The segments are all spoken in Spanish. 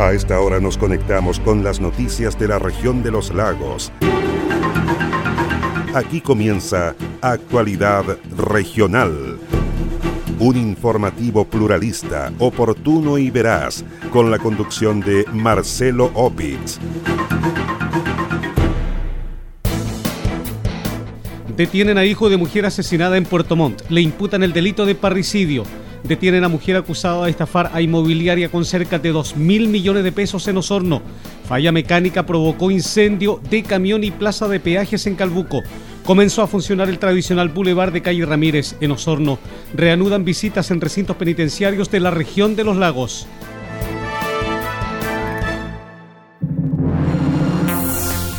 A esta hora nos conectamos con las noticias de la región de los lagos. Aquí comienza Actualidad Regional. Un informativo pluralista, oportuno y veraz, con la conducción de Marcelo Opitz. Detienen a hijo de mujer asesinada en Puerto Montt. Le imputan el delito de parricidio. Detienen a mujer acusada de estafar a inmobiliaria con cerca de 2 mil millones de pesos en Osorno. Falla mecánica provocó incendio de camión y plaza de peajes en Calbuco. Comenzó a funcionar el tradicional bulevar de calle Ramírez en Osorno. Reanudan visitas en recintos penitenciarios de la región de los lagos.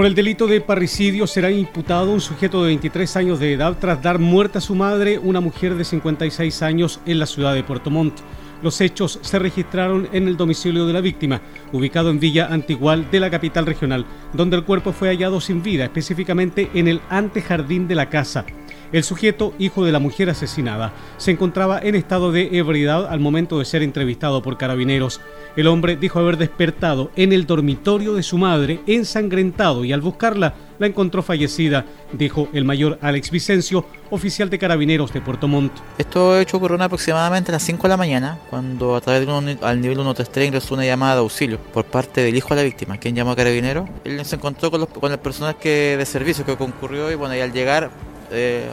Por el delito de parricidio será imputado un sujeto de 23 años de edad tras dar muerte a su madre, una mujer de 56 años, en la ciudad de Puerto Montt. Los hechos se registraron en el domicilio de la víctima, ubicado en Villa Antigual de la capital regional, donde el cuerpo fue hallado sin vida, específicamente en el antejardín de la casa. El sujeto, hijo de la mujer asesinada, se encontraba en estado de ebriedad al momento de ser entrevistado por carabineros. El hombre dijo haber despertado en el dormitorio de su madre, ensangrentado, y al buscarla la encontró fallecida, dijo el mayor Alex Vicencio, oficial de carabineros de Puerto Montt. Esto hecho ocurrió aproximadamente a las 5 de la mañana, cuando a través de un, al nivel 133 ingresó una llamada de auxilio por parte del hijo de la víctima, quien llamó a carabineros. Él se encontró con, los, con el personal que, de servicio que concurrió y bueno, y al llegar eh,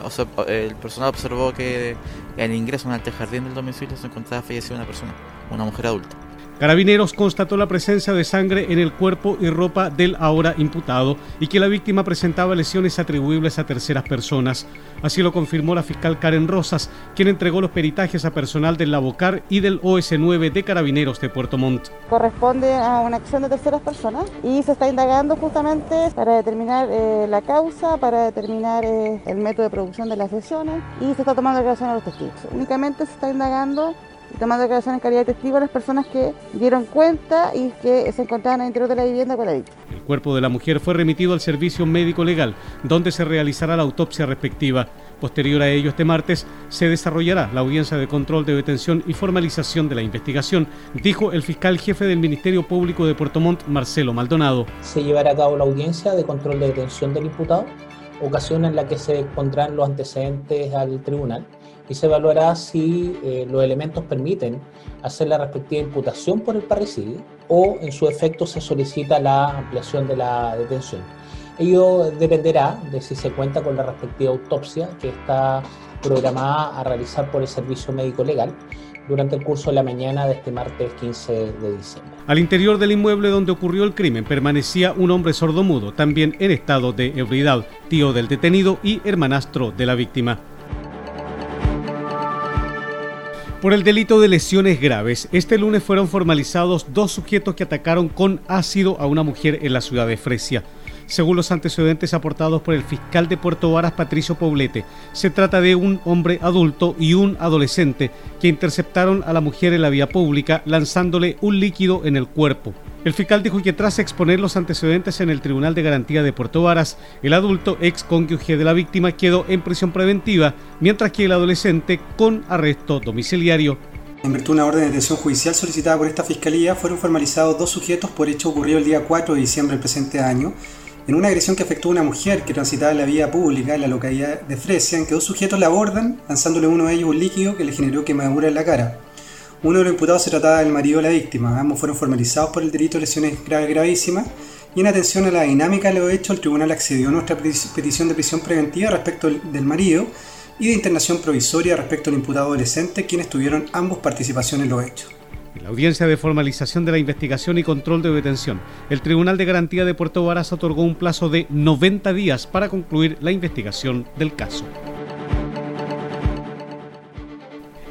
el personal observó que al ingreso en el jardín del domicilio se encontraba fallecida una persona, una mujer adulta. Carabineros constató la presencia de sangre en el cuerpo y ropa del ahora imputado y que la víctima presentaba lesiones atribuibles a terceras personas. Así lo confirmó la fiscal Karen Rosas, quien entregó los peritajes a personal del Labocar y del OS9 de Carabineros de Puerto Montt. Corresponde a una acción de terceras personas y se está indagando justamente para determinar eh, la causa, para determinar eh, el método de producción de las lesiones y se está tomando declaración a los testigos. Únicamente se está indagando y tomando declaración en calidad de testigo a las personas que dieron cuenta y que se encontraban al interior de la vivienda con la víctima. El cuerpo de la mujer fue remitido al servicio médico legal, donde se realizará la autopsia respectiva. Posterior a ello, este martes se desarrollará la audiencia de control de detención y formalización de la investigación, dijo el fiscal jefe del Ministerio Público de Puerto Montt, Marcelo Maldonado. Se llevará a cabo la audiencia de control de detención del imputado, ocasión en la que se pondrán los antecedentes al tribunal y se evaluará si eh, los elementos permiten hacer la respectiva imputación por el parricidio o en su efecto se solicita la ampliación de la detención. Ello dependerá de si se cuenta con la respectiva autopsia que está programada a realizar por el Servicio Médico Legal durante el curso de la mañana de este martes 15 de diciembre. Al interior del inmueble donde ocurrió el crimen permanecía un hombre sordomudo, también en estado de ebriedad, tío del detenido y hermanastro de la víctima. Por el delito de lesiones graves, este lunes fueron formalizados dos sujetos que atacaron con ácido a una mujer en la ciudad de Fresia. Según los antecedentes aportados por el fiscal de Puerto Varas, Patricio Poblete, se trata de un hombre adulto y un adolescente que interceptaron a la mujer en la vía pública lanzándole un líquido en el cuerpo. El fiscal dijo que tras exponer los antecedentes en el Tribunal de Garantía de Puerto Varas, el adulto ex cónyuge de la víctima quedó en prisión preventiva, mientras que el adolescente con arresto domiciliario. En virtud de una orden de detención judicial solicitada por esta fiscalía, fueron formalizados dos sujetos por hecho ocurrido el día 4 de diciembre del presente año, en una agresión que afectó a una mujer que transitaba la vía pública en la localidad de Fresia, en que dos sujetos la abordan, lanzándole uno de ellos un líquido que le generó quemadura en la cara. Uno de los imputados se trataba del marido de la víctima. Ambos fueron formalizados por el delito de lesiones graves gravísimas y en atención a la dinámica de lo hecho, el tribunal accedió a nuestra petición de prisión preventiva respecto del marido y de internación provisoria respecto al imputado adolescente, quienes tuvieron ambos participación en los hechos. La audiencia de formalización de la investigación y control de detención, el Tribunal de Garantía de Puerto Varas otorgó un plazo de 90 días para concluir la investigación del caso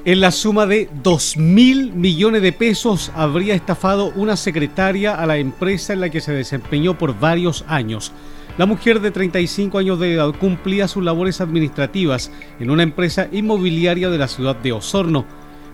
en la suma de 2 mil millones de pesos habría estafado una secretaria a la empresa en la que se desempeñó por varios años. La mujer de 35 años de edad cumplía sus labores administrativas en una empresa inmobiliaria de la ciudad de Osorno.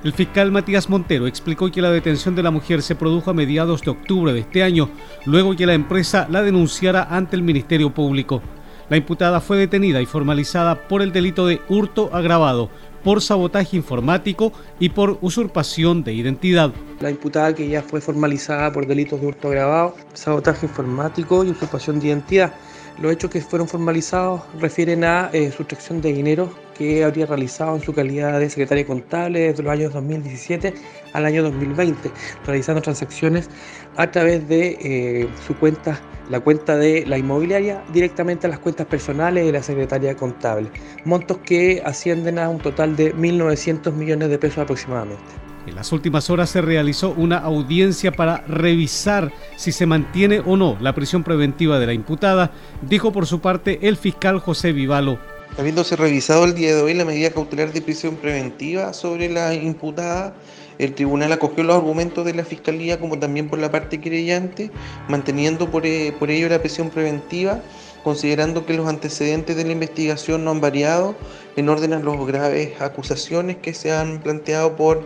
El fiscal Matías Montero explicó que la detención de la mujer se produjo a mediados de octubre de este año, luego que la empresa la denunciara ante el Ministerio Público. La imputada fue detenida y formalizada por el delito de hurto agravado, por sabotaje informático y por usurpación de identidad. La imputada que ya fue formalizada por delitos de hurto agravado, sabotaje informático y usurpación de identidad. Los hechos que fueron formalizados refieren a eh, sustracción de dinero que habría realizado en su calidad de secretaria contable desde los años 2017 al año 2020, realizando transacciones a través de eh, su cuenta, la cuenta de la inmobiliaria, directamente a las cuentas personales de la secretaria contable. Montos que ascienden a un total de 1.900 millones de pesos aproximadamente. En las últimas horas se realizó una audiencia para revisar si se mantiene o no la prisión preventiva de la imputada, dijo por su parte el fiscal José Vivalo. Habiéndose revisado el día de hoy la medida cautelar de prisión preventiva sobre la imputada, el tribunal acogió los argumentos de la fiscalía como también por la parte querellante, manteniendo por, eh, ello la prisión preventiva considerando que los antecedentes de la investigación no han variado en orden a las graves acusaciones que se han planteado por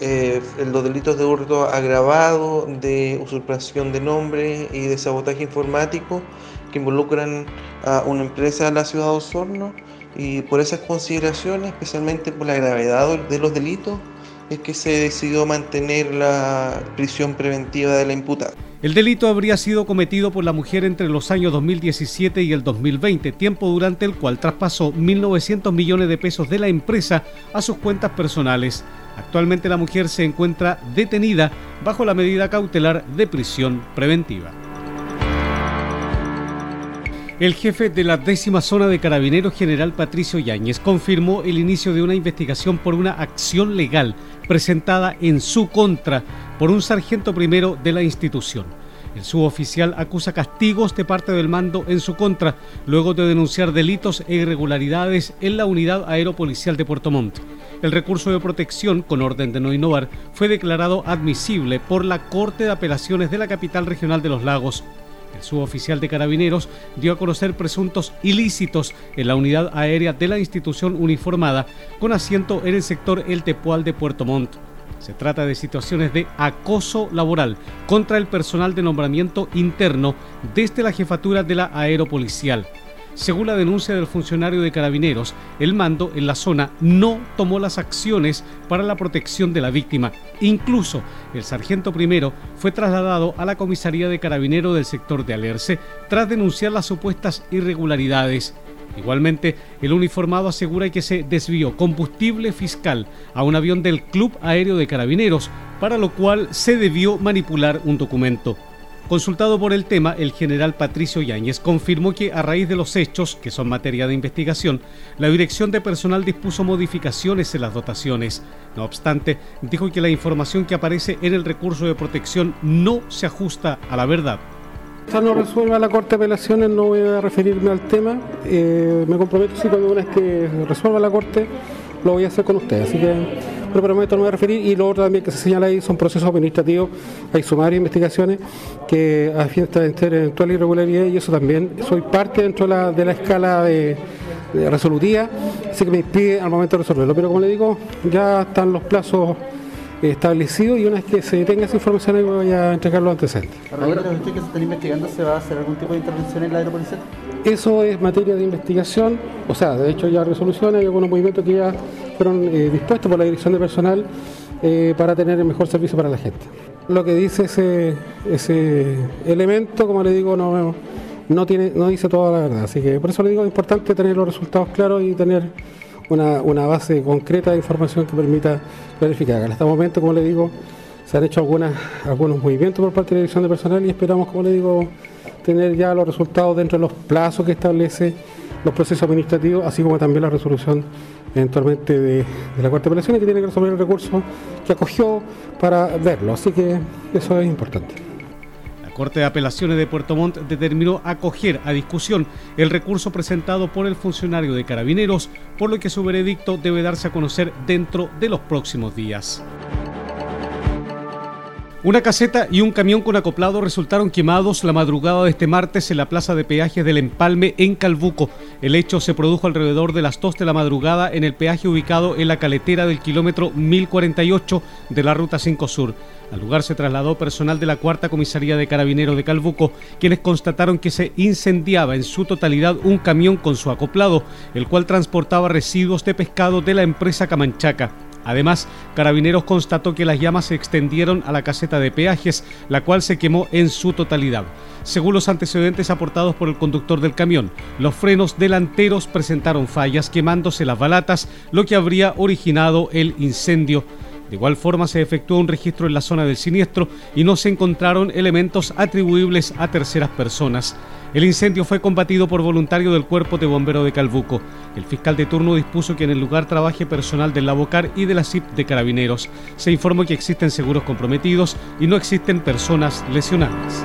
eh, los delitos de hurto agravado, de usurpación de nombre y de sabotaje informático que involucran a una empresa de la ciudad de Osorno y por esas consideraciones, especialmente por la gravedad de los delitos, es que se decidió mantener la prisión preventiva de la imputada. El delito habría sido cometido por la mujer entre los años 2017 y el 2020, tiempo durante el cual traspasó 1.900 millones de pesos de la empresa a sus cuentas personales. Actualmente la mujer se encuentra detenida bajo la medida cautelar de prisión preventiva. El jefe de la décima zona de Carabineros, general Patricio Yáñez, confirmó el inicio de una investigación por una acción legal presentada en su contra por un sargento primero de la institución. El suboficial acusa castigos de parte del mando en su contra, luego de denunciar delitos e irregularidades en la unidad aeropolicial de Puerto Montt. El recurso de protección, con orden de no innovar, fue declarado admisible por la Corte de Apelaciones de la capital regional de los lagos. El suboficial de carabineros dio a conocer presuntos ilícitos en la unidad aérea de la institución uniformada con asiento en el sector El Tepual de Puerto Montt. Se trata de situaciones de acoso laboral contra el personal de nombramiento interno desde la jefatura de la aeropolicial. Según la denuncia del funcionario de carabineros, el mando en la zona no tomó las acciones para la protección de la víctima. Incluso el sargento primero fue trasladado a la comisaría de carabineros del sector de Alerce tras denunciar las supuestas irregularidades. Igualmente, el uniformado asegura que se desvió combustible fiscal a un avión del Club Aéreo de Carabineros, para lo cual se debió manipular un documento. Consultado por el tema, el general Patricio Yáñez confirmó que a raíz de los hechos, que son materia de investigación, la dirección de personal dispuso modificaciones en las dotaciones. No obstante, dijo que la información que aparece en el recurso de protección no se ajusta a la verdad. No resuelva la Corte de Apelaciones no voy a referirme al tema. Eh, me comprometo si cuando una que resuelva la Corte lo voy a hacer con usted. Así que pero me voy a referir. Y lo otro también que se señala ahí son procesos administrativos, hay sumarios, investigaciones que a fin de eventual irregularidad y eso también soy parte dentro de la, de la escala de, resolutiva, así que me impide al momento de resolverlo. Pero como le digo, ya están los plazos establecidos y una vez que se tenga esa información voy a entregar los antecedentes. Ahora, usted que se está investigando, ¿se va a hacer algún tipo de intervención en la aeropolicía? Eso es materia de investigación, o sea, de hecho ya resoluciones, hay algunos movimientos que ya fueron eh, dispuestos por la dirección de personal eh, para tener el mejor servicio para la gente. Lo que dice ese, ese elemento, como le digo, no, no, tiene, no dice toda la verdad, así que por eso le digo, es importante tener los resultados claros y tener una, una base concreta de información que permita verificar. En este momento, como le digo, se han hecho algunas, algunos movimientos por parte de la dirección de personal y esperamos, como le digo, tener ya los resultados dentro de los plazos que establece los procesos administrativos, así como también la resolución eventualmente de, la Corte de Apelaciones que tiene que resolver el recurso que acogió para verlo. Así que eso es importante. Corte de Apelaciones de Puerto Montt determinó acoger a discusión el recurso presentado por el funcionario de Carabineros, por lo que su veredicto debe darse a conocer dentro de los próximos días. Una caseta y un camión con acoplado resultaron quemados la madrugada de este martes en la plaza de peajes del Empalme en Calbuco. El hecho se produjo alrededor de las 2 de la madrugada en el peaje ubicado en la caletera del kilómetro 1048 de la Ruta 5 Sur. Al lugar se trasladó personal de la Cuarta Comisaría de Carabineros de Calbuco, quienes constataron que se incendiaba en su totalidad un camión con su acoplado, el cual transportaba residuos de pescado de la empresa Camanchaca. Además, Carabineros constató que las llamas se extendieron a la caseta de peajes, la cual se quemó en su totalidad. Según los antecedentes aportados por el conductor del camión, los frenos delanteros presentaron fallas quemándose las balatas, lo que habría originado el incendio. De igual forma se efectuó un registro en la zona del siniestro y no se encontraron elementos atribuibles a terceras personas. El incendio fue combatido por voluntario del Cuerpo de Bombero de Calbuco. El fiscal de turno dispuso que en el lugar trabaje personal del Labocar y de la CIP de Carabineros. Se informó que existen seguros comprometidos y no existen personas lesionadas.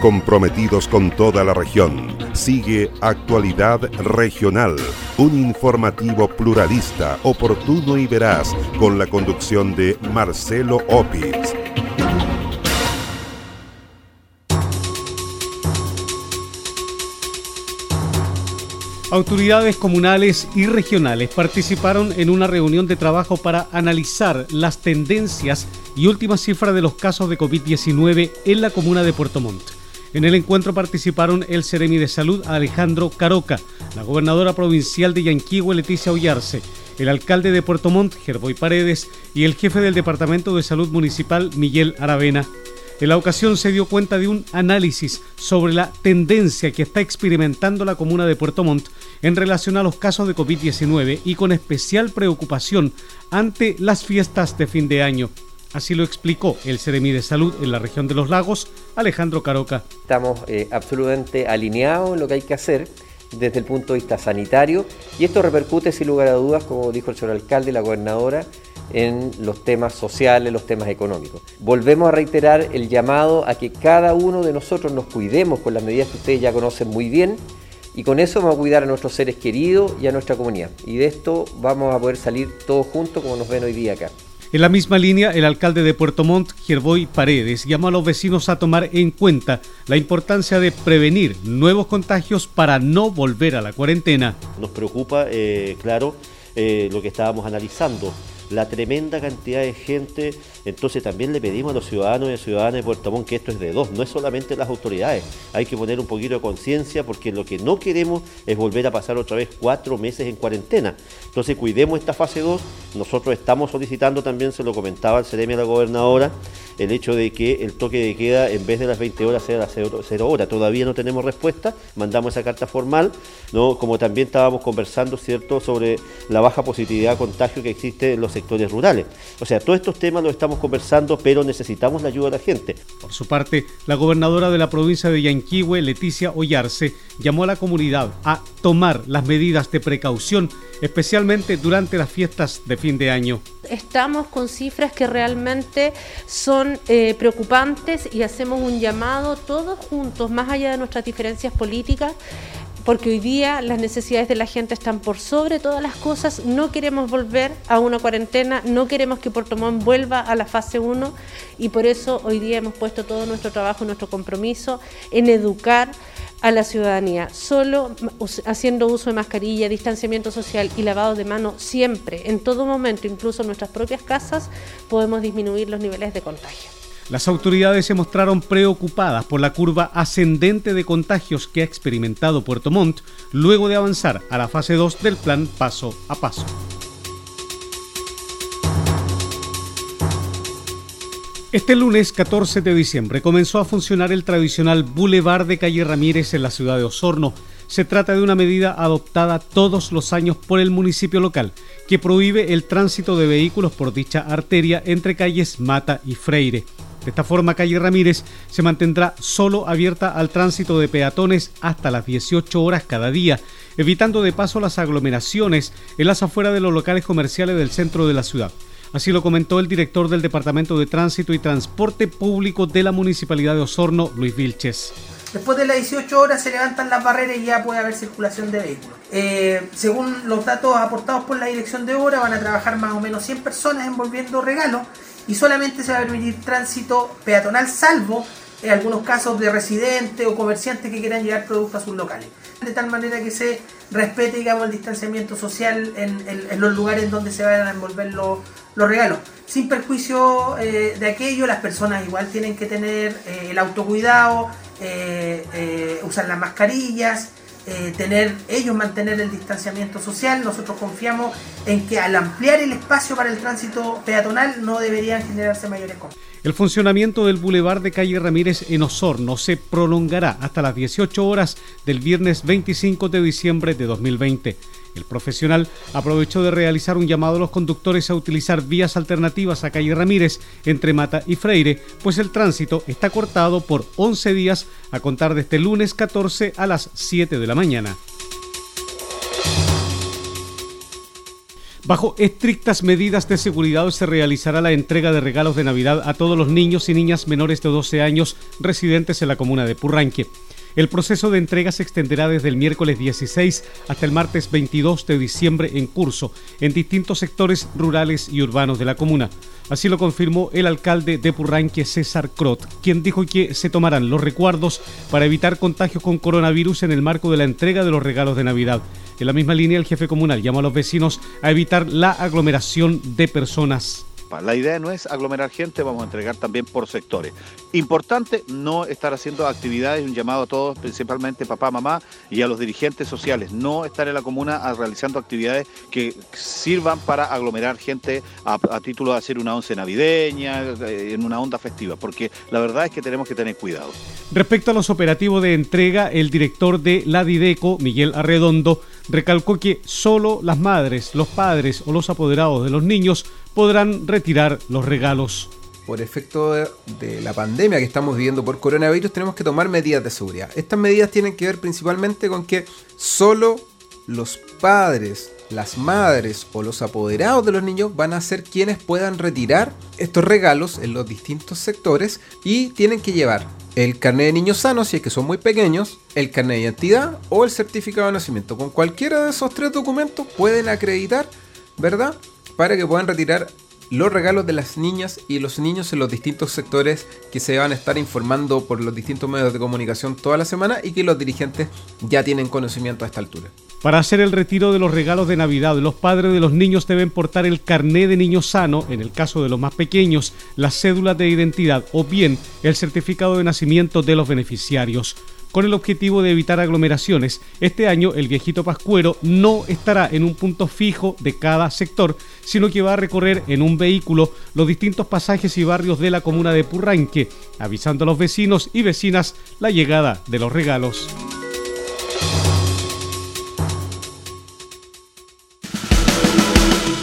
Comprometidos con toda la región. Sigue Actualidad Regional, un informativo pluralista, oportuno y veraz, con la conducción de Marcelo Opitz. Autoridades comunales y regionales participaron en una reunión de trabajo para analizar las tendencias y últimas cifras de los casos de COVID-19 en la comuna de Puerto Montt. En el encuentro participaron el Ceremi de Salud Alejandro Caroca, la gobernadora provincial de Yanquihue Leticia Ollarse, el alcalde de Puerto Montt Gerboy Paredes y el jefe del Departamento de Salud Municipal Miguel Aravena. En la ocasión se dio cuenta de un análisis sobre la tendencia que está experimentando la comuna de Puerto Montt en relación a los casos de COVID-19 y con especial preocupación ante las fiestas de fin de año. Así lo explicó el Ceremi de Salud en la región de los lagos, Alejandro Caroca. Estamos eh, absolutamente alineados en lo que hay que hacer desde el punto de vista sanitario y esto repercute sin lugar a dudas, como dijo el señor alcalde y la gobernadora, en los temas sociales, los temas económicos. Volvemos a reiterar el llamado a que cada uno de nosotros nos cuidemos con las medidas que ustedes ya conocen muy bien y con eso vamos a cuidar a nuestros seres queridos y a nuestra comunidad. Y de esto vamos a poder salir todos juntos como nos ven hoy día acá. En la misma línea, el alcalde de Puerto Montt, Gerboy Paredes, llamó a los vecinos a tomar en cuenta la importancia de prevenir nuevos contagios para no volver a la cuarentena. Nos preocupa, eh, claro, eh, lo que estábamos analizando la tremenda cantidad de gente. Entonces también le pedimos a los ciudadanos y ciudadanas de Puerto Montt que esto es de dos, no es solamente las autoridades. Hay que poner un poquito de conciencia porque lo que no queremos es volver a pasar otra vez cuatro meses en cuarentena. Entonces cuidemos esta fase 2. Nosotros estamos solicitando también, se lo comentaba el CEREMI a la gobernadora, el hecho de que el toque de queda en vez de las 20 horas sea las 0, horas. Todavía no tenemos respuesta, mandamos esa carta formal, ¿no? como también estábamos conversando ¿cierto? sobre la baja positividad de contagio que existe en los sectores rurales. O sea, todos estos temas los estamos conversando, pero necesitamos la ayuda de la gente. Por su parte, la gobernadora de la provincia de Yanquihue, Leticia Ollarse, llamó a la comunidad a tomar las medidas de precaución, especialmente durante las fiestas de fin de año. Estamos con cifras que realmente son eh, preocupantes y hacemos un llamado todos juntos, más allá de nuestras diferencias políticas, porque hoy día las necesidades de la gente están por sobre todas las cosas. No queremos volver a una cuarentena, no queremos que Puerto Montt vuelva a la fase 1 y por eso hoy día hemos puesto todo nuestro trabajo, nuestro compromiso en educar a la ciudadanía, solo haciendo uso de mascarilla, distanciamiento social y lavado de manos siempre, en todo momento, incluso en nuestras propias casas, podemos disminuir los niveles de contagio. Las autoridades se mostraron preocupadas por la curva ascendente de contagios que ha experimentado Puerto Montt luego de avanzar a la fase 2 del plan paso a paso. Este lunes 14 de diciembre comenzó a funcionar el tradicional Boulevard de Calle Ramírez en la ciudad de Osorno. Se trata de una medida adoptada todos los años por el municipio local, que prohíbe el tránsito de vehículos por dicha arteria entre calles Mata y Freire. De esta forma, calle Ramírez se mantendrá solo abierta al tránsito de peatones hasta las 18 horas cada día, evitando de paso las aglomeraciones en las afueras de los locales comerciales del centro de la ciudad. Así lo comentó el director del Departamento de Tránsito y Transporte Público de la Municipalidad de Osorno, Luis Vilches. Después de las 18 horas se levantan las barreras y ya puede haber circulación de vehículos. Eh, según los datos aportados por la dirección de obra, van a trabajar más o menos 100 personas envolviendo regalos y solamente se va a permitir tránsito peatonal salvo en algunos casos de residentes o comerciantes que quieran llevar productos a sus locales. De tal manera que se respete digamos, el distanciamiento social en, los lugares donde se vayan a envolver los, regalos. Sin perjuicio eh, de aquello, las personas igual tienen que tener eh, el autocuidado, eh, usar las mascarillas, eh, tener ellos mantener el distanciamiento social. Nosotros confiamos en que al ampliar el espacio para el tránsito peatonal no deberían generarse mayores costos. El funcionamiento del Boulevard de Calle Ramírez en Osorno se prolongará hasta las 18 horas del viernes 25 de diciembre de 2020. El profesional aprovechó de realizar un llamado a los conductores a utilizar vías alternativas a calle Ramírez entre Mata y Freire, pues el tránsito está cortado por 11 días a contar de este lunes 14 a las 7 de la mañana. Bajo estrictas medidas de seguridad se realizará la entrega de regalos de Navidad a todos los niños y niñas menores de 12 años residentes en la comuna de Purranque. El proceso de entrega se extenderá desde el miércoles 16 hasta el martes 22 de diciembre en curso en distintos sectores rurales y urbanos de la comuna. Así lo confirmó el alcalde de Purranque, César Crot, quien dijo que se tomarán los recuerdos para evitar contagios con coronavirus en el marco de la entrega de los regalos de Navidad. En la misma línea, el jefe comunal llamó a los vecinos a evitar la aglomeración de personas. La idea no es aglomerar gente, vamos a entregar también por sectores. Importante no estar haciendo actividades, un llamado a todos, principalmente papá, mamá y a los dirigentes sociales, no estar en la comuna realizando actividades que sirvan para aglomerar gente a, título de hacer una once navideña, eh, en una onda festiva, porque la verdad es que tenemos que tener cuidado. Respecto a los operativos de entrega, el director de la Dideco, Miguel Arredondo, recalcó que solo las madres, los padres o los apoderados de los niños podrán retirar los regalos. Por efecto de la pandemia que estamos viviendo por coronavirus, tenemos que tomar medidas de seguridad. Estas medidas tienen que ver principalmente con que solo los padres, las madres o los apoderados de los niños van a ser quienes puedan retirar estos regalos en los distintos sectores y tienen que llevar el carnet de niños sanos si es que son muy pequeños, el carnet de identidad o el certificado de nacimiento. Con cualquiera de esos tres documentos pueden acreditar, ¿verdad? Para que puedan retirar los regalos de las niñas y los niños en los distintos sectores que se van a estar informando por los distintos medios de comunicación toda la semana y que los dirigentes ya tienen conocimiento a esta altura. Para hacer el retiro de los regalos de Navidad, los padres de los niños deben portar el carné de niño sano, en el caso de los más pequeños, la cédula de identidad o bien el certificado de nacimiento de los beneficiarios con el objetivo de evitar aglomeraciones. Este año el viejito pascuero no estará en un punto fijo de cada sector, sino que va a recorrer en un vehículo los distintos pasajes y barrios de la comuna de Purranque, avisando a los vecinos y vecinas la llegada de los regalos.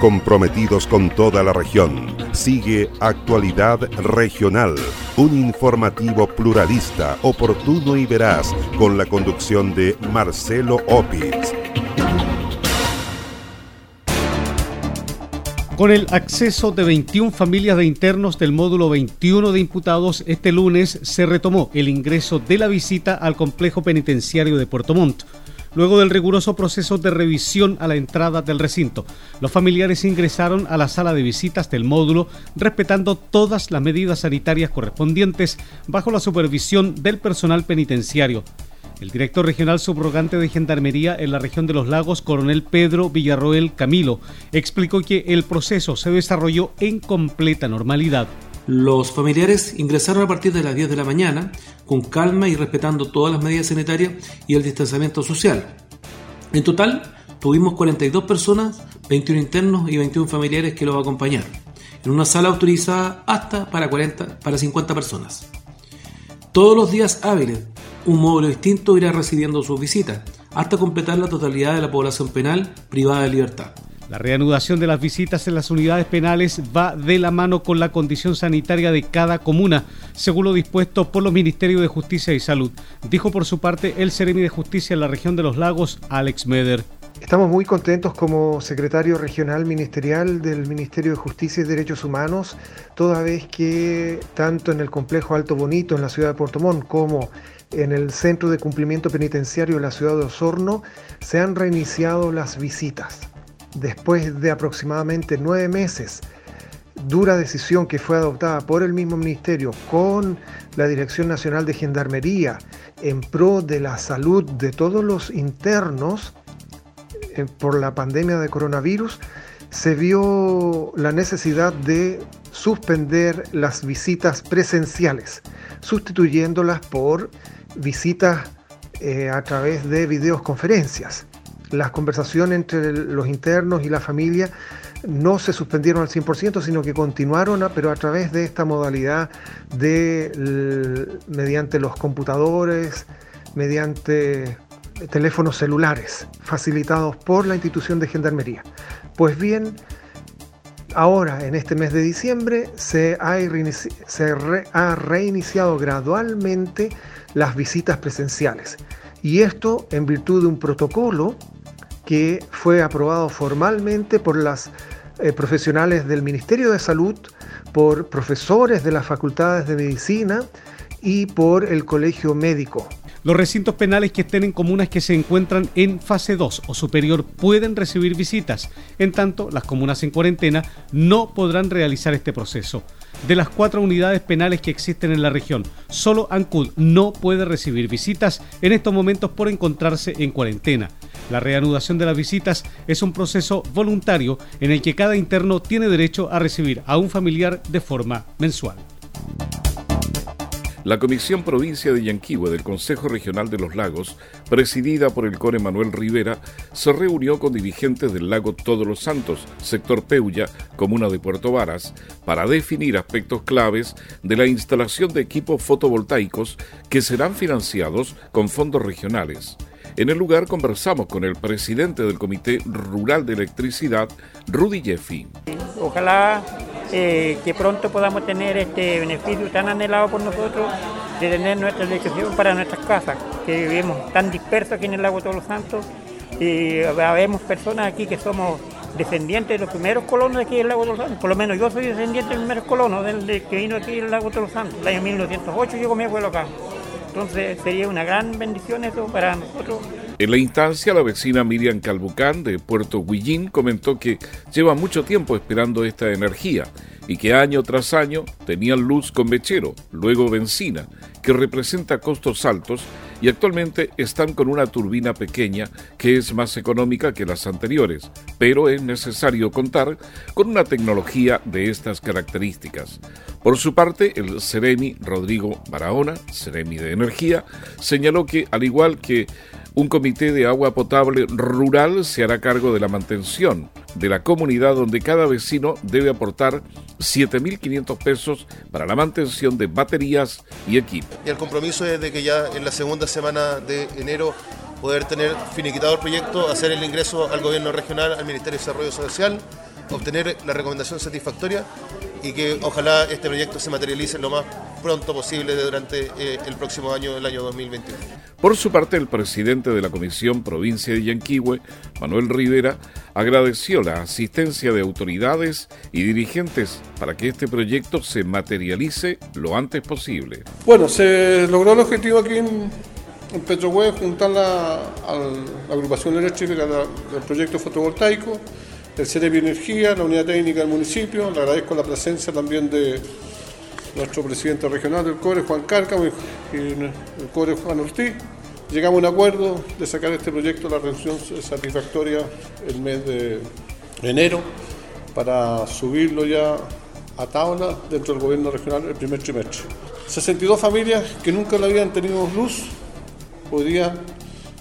Comprometidos con toda la región. Sigue Actualidad Regional, un informativo pluralista, oportuno y veraz, con la conducción de Marcelo Opitz. Con el acceso de 21 familias de internos del módulo 21 de imputados, este lunes se retomó el ingreso de la visita al complejo penitenciario de Puerto Montt luego del riguroso proceso de revisión a la entrada del recinto. Los familiares ingresaron a la sala de visitas del módulo respetando todas las medidas sanitarias correspondientes bajo la supervisión del personal penitenciario. El director regional subrogante de Gendarmería en la región de los lagos, coronel Pedro Villarroel Camilo, explicó que el proceso se desarrolló en completa normalidad. Los familiares ingresaron a partir de las 10 de la mañana, con calma y respetando todas las medidas sanitarias y el distanciamiento social. En total, tuvimos 42 personas, 21 internos y 21 familiares que los acompañaron, en una sala autorizada hasta para, 40, para 50 personas. Todos los días hábiles, un módulo distinto irá recibiendo sus visitas, hasta completar la totalidad de la población penal privada de libertad. La reanudación de las visitas en las unidades penales va de la mano con la condición sanitaria de cada comuna, según lo dispuesto por los Ministerios de Justicia y Salud, dijo por su parte el Seremi de Justicia en la región de los lagos, Alex Meder. Estamos muy contentos como secretario regional ministerial del Ministerio de Justicia y Derechos Humanos, toda vez que tanto en el complejo Alto Bonito en la ciudad de Puerto Montt como en el centro de cumplimiento penitenciario de la ciudad de Osorno se han reiniciado las visitas después de aproximadamente nueve meses, dura decisión que fue adoptada por el mismo ministerio con la Dirección Nacional de Gendarmería en pro de la salud de todos los internos eh, por la pandemia de coronavirus, se vio la necesidad de suspender las visitas presenciales, sustituyéndolas por visitas eh, a través de videoconferencias las conversaciones entre los internos y la familia no se suspendieron al 100%, sino que continuaron, pero a través de esta modalidad de mediante los computadores, mediante teléfonos celulares facilitados por la institución de Gendarmería. Pues bien, ahora en este mes de diciembre se ha, se ha reiniciado gradualmente las visitas presenciales. Y esto en virtud de un protocolo que fue aprobado formalmente por las eh, profesionales del Ministerio de Salud, por profesores de las facultades de medicina y por el Colegio Médico. Los recintos penales que estén en comunas que se encuentran en fase 2 o superior pueden recibir visitas, en tanto las comunas en cuarentena no podrán realizar este proceso. De las cuatro unidades penales que existen en la región, solo Ancud no puede recibir visitas en estos momentos por encontrarse en cuarentena. La reanudación de las visitas es un proceso voluntario en el que cada interno tiene derecho a recibir a un familiar de forma mensual. La Comisión Provincia de Yanquihue del Consejo Regional de los Lagos, presidida por el core Manuel Rivera, se reunió con dirigentes del lago Todos los Santos, sector Peulla, comuna de Puerto Varas, para definir aspectos claves de la instalación de equipos fotovoltaicos que serán financiados con fondos regionales. En el lugar conversamos con el presidente del Comité Rural de Electricidad, Rudy Jeffy. Ojalá eh, que pronto podamos tener este beneficio tan anhelado por nosotros de tener nuestra electricidad para nuestras casas, que vivimos tan dispersos aquí en el lago Todos los Santos. Y vemos personas aquí que somos descendientes de los primeros colonos de aquí del lago Todos los Santos, por lo menos yo soy descendiente de los primeros colonos que vino aquí el lago Todos los Santos, el año 1908 llegó mi abuelo acá. Entonces sería una gran bendición eso para nosotros en la instancia, la vecina Miriam Calbucán de Puerto Guillín comentó que lleva mucho tiempo esperando esta energía y que año tras año tenían luz con mechero, luego benzina, que representa costos altos y actualmente están con una turbina pequeña que es más económica que las anteriores, pero es necesario contar con una tecnología de estas características. Por su parte, el Ceremi Rodrigo Barahona, Ceremi de Energía, señaló que al igual que un comité de agua potable rural se hará cargo de la mantención de la comunidad donde cada vecino debe aportar 7.500 pesos para la mantención de baterías y equipo. Y el compromiso es de que ya en la segunda semana de enero poder tener finiquitado el proyecto, hacer el ingreso al gobierno regional, al Ministerio de Desarrollo Social, obtener la recomendación satisfactoria y que ojalá este proyecto se materialice lo más pronto posible durante eh, el próximo año, el año 2021. Por su parte, el presidente de la Comisión Provincia de Yanquihue, Manuel Rivera, agradeció la asistencia de autoridades y dirigentes para que este proyecto se materialice lo antes posible. Bueno, se logró el objetivo aquí en, en Petrohue, juntar la, a la agrupación eléctrica del proyecto fotovoltaico el Cerebi Energía, la unidad técnica del municipio. Le agradezco la presencia también de nuestro presidente regional del CORE, Juan Cárcamo, y el CORE, Juan Ortiz. Llegamos a un acuerdo de sacar este proyecto a la reducción satisfactoria el mes de enero para subirlo ya a tabla dentro del gobierno regional el primer trimestre. 62 familias que nunca lo habían tenido luz, hoy día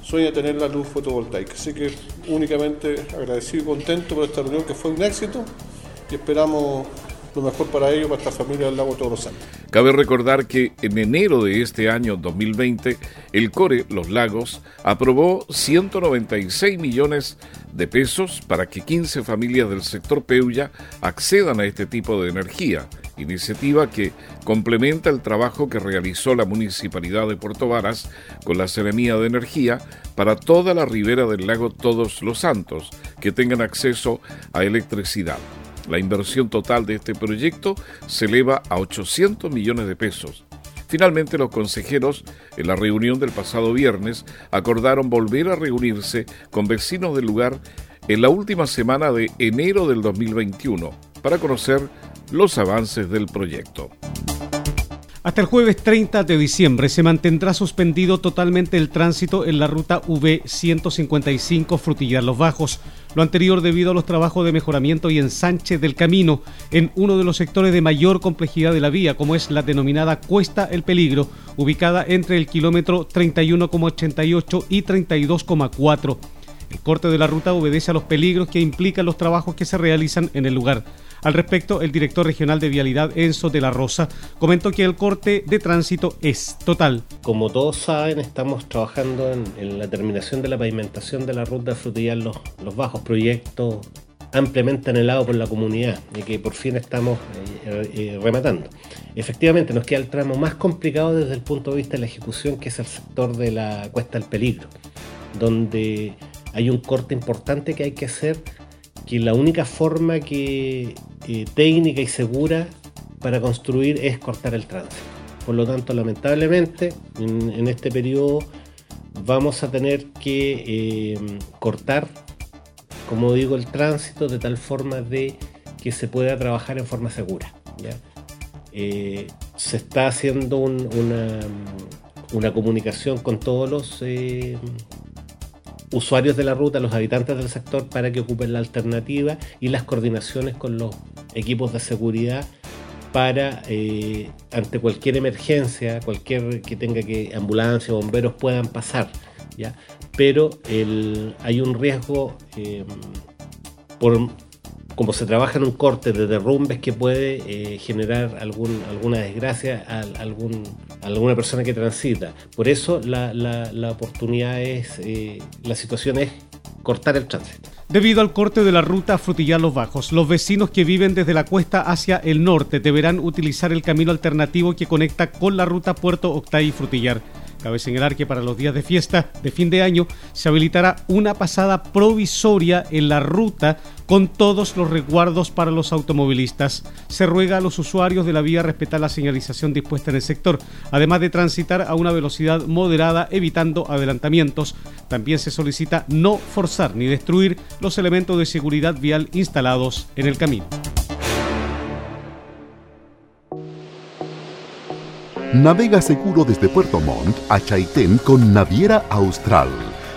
sueña tener la luz fotovoltaica. Así que únicamente agradecido y contento por esta reunión que fue un éxito y esperamos lo mejor para ellos, para esta familia del lago Todos los Santos. Cabe recordar que en enero de este año 2020, el CORE Los Lagos aprobó 196 millones de pesos para que 15 familias del sector Peuya accedan a este tipo de energía, iniciativa que complementa el trabajo que realizó la Municipalidad de Puerto Varas con la Seremía de Energía para toda la ribera del lago Todos los Santos, que tengan acceso a electricidad. La inversión total de este proyecto se eleva a 800 millones de pesos. Finalmente, los consejeros, en la reunión del pasado viernes, acordaron volver a reunirse con vecinos del lugar en la última semana de enero del 2021 para conocer los avances del proyecto. Hasta el jueves 30 de diciembre se mantendrá suspendido totalmente el tránsito en la ruta V155 Frutillar Los Bajos, lo anterior debido a los trabajos de mejoramiento y ensanche del camino en uno de los sectores de mayor complejidad de la vía, como es la denominada Cuesta El Peligro, ubicada entre el kilómetro 31,88 y 32,4. El corte de la ruta obedece a los peligros que implican los trabajos que se realizan en el lugar. Al respecto, el director regional de Vialidad, Enzo de la Rosa, comentó que el corte de tránsito es total. Como todos saben, estamos trabajando en, la terminación de la pavimentación de la ruta Frutillar los, los Bajos, proyecto ampliamente anhelado por la comunidad y que por fin estamos eh, eh, rematando. Efectivamente, nos queda el tramo más complicado desde el punto de vista de la ejecución, que es el sector de la Cuesta del Peligro, donde hay un corte importante que hay que hacer que la única forma que eh, técnica y segura para construir es cortar el tránsito. Por lo tanto, lamentablemente, en, este periodo vamos a tener que eh, cortar, como digo, el tránsito de tal forma de que se pueda trabajar en forma segura. Eh, se está haciendo una, una, comunicación con todos los usuarios de la ruta, los habitantes del sector, para que ocupen la alternativa y las coordinaciones con los equipos de seguridad para eh, ante cualquier emergencia, cualquier que tenga que ambulancia bomberos puedan pasar, ¿ya? Pero hay un riesgo eh, por como se trabaja en un corte de derrumbes que puede eh, generar alguna desgracia a, alguna persona que transita. Por eso la, oportunidad es, eh, la situación es cortar el tránsito. Debido al corte de la ruta Frutillar Los Bajos, los vecinos que viven desde la cuesta hacia el norte deberán utilizar el camino alternativo que conecta con la ruta Puerto Octay Frutillar. Cabe señalar que para los días de fiesta de fin de año se habilitará una pasada provisoria en la ruta con todos los resguardos para los automovilistas. Se ruega a los usuarios de la vía respetar la señalización dispuesta en el sector, además de transitar a una velocidad moderada evitando adelantamientos. También se solicita no forzar ni destruir los elementos de seguridad vial instalados en el camino. Navega seguro desde Puerto Montt a Chaitén con Naviera Austral.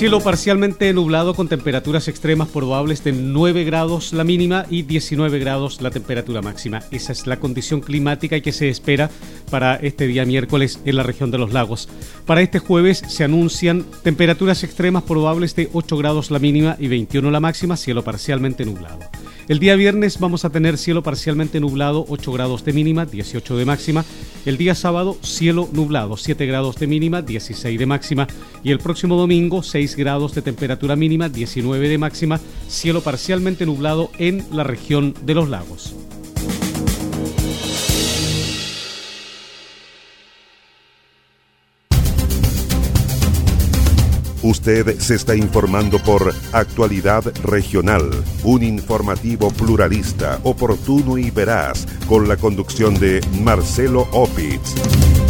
Cielo parcialmente nublado con temperaturas extremas probables de 9 grados la mínima y 19 grados la temperatura máxima. Esa es la condición climática que se espera para este día miércoles en la región de los lagos. Para este jueves se anuncian temperaturas extremas probables de 8 grados la mínima y 21 la máxima, cielo parcialmente nublado. El día viernes vamos a tener cielo parcialmente nublado, 8 grados de mínima, 18 de máxima. El día sábado, cielo nublado, 7 grados de mínima, 16 de máxima. Y el próximo domingo, 6 grados de temperatura mínima, 19 de máxima, cielo parcialmente nublado en la región de los lagos. Usted se está informando por Actualidad Regional, un informativo pluralista, oportuno y veraz, con la conducción de Marcelo Opitz.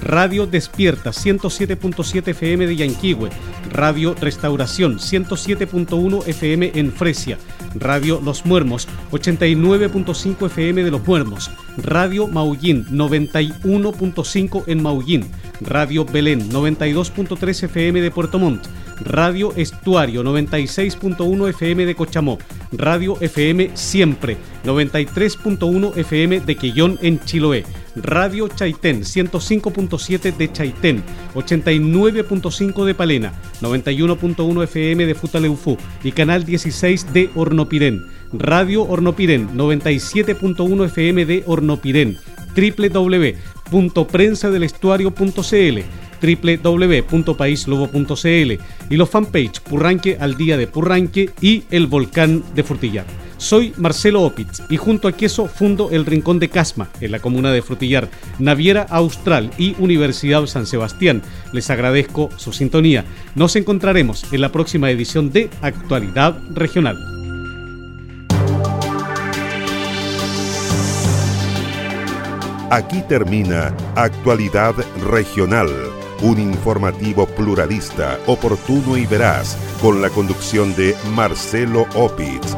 Radio Despierta 107.7 FM de Yanquihue, Radio Restauración 107.1 FM en Fresia, Radio Los Muermos 89.5 FM de Los Muermos, Radio Maullín 91.5 en Maullín, Radio Belén 92.3 FM de Puerto Montt, Radio Estuario 96.1 FM de Cochamó, Radio FM Siempre 93.1 FM de Quellón en Chiloé, Radio Chaitén 105.7 de Chaitén, 89.5 de Palena, 91.1 FM de Futaleufú y Canal 16 de Hornopirén, Radio Hornopirén 97.1 FM de Hornopirén, www.prensadelestuario.cl www.paislobo.cl y los fanpage Purranque al día de Purranque y el volcán de Frutillar. Soy Marcelo Opitz y junto a Queso fundo el Rincón de Casma en la comuna de Frutillar, Naviera Austral y Universidad San Sebastián. Les agradezco su sintonía. Nos encontraremos en la próxima edición de Actualidad Regional. Aquí termina Actualidad Regional un informativo pluralista, oportuno y veraz, con la conducción de Marcelo Opitz.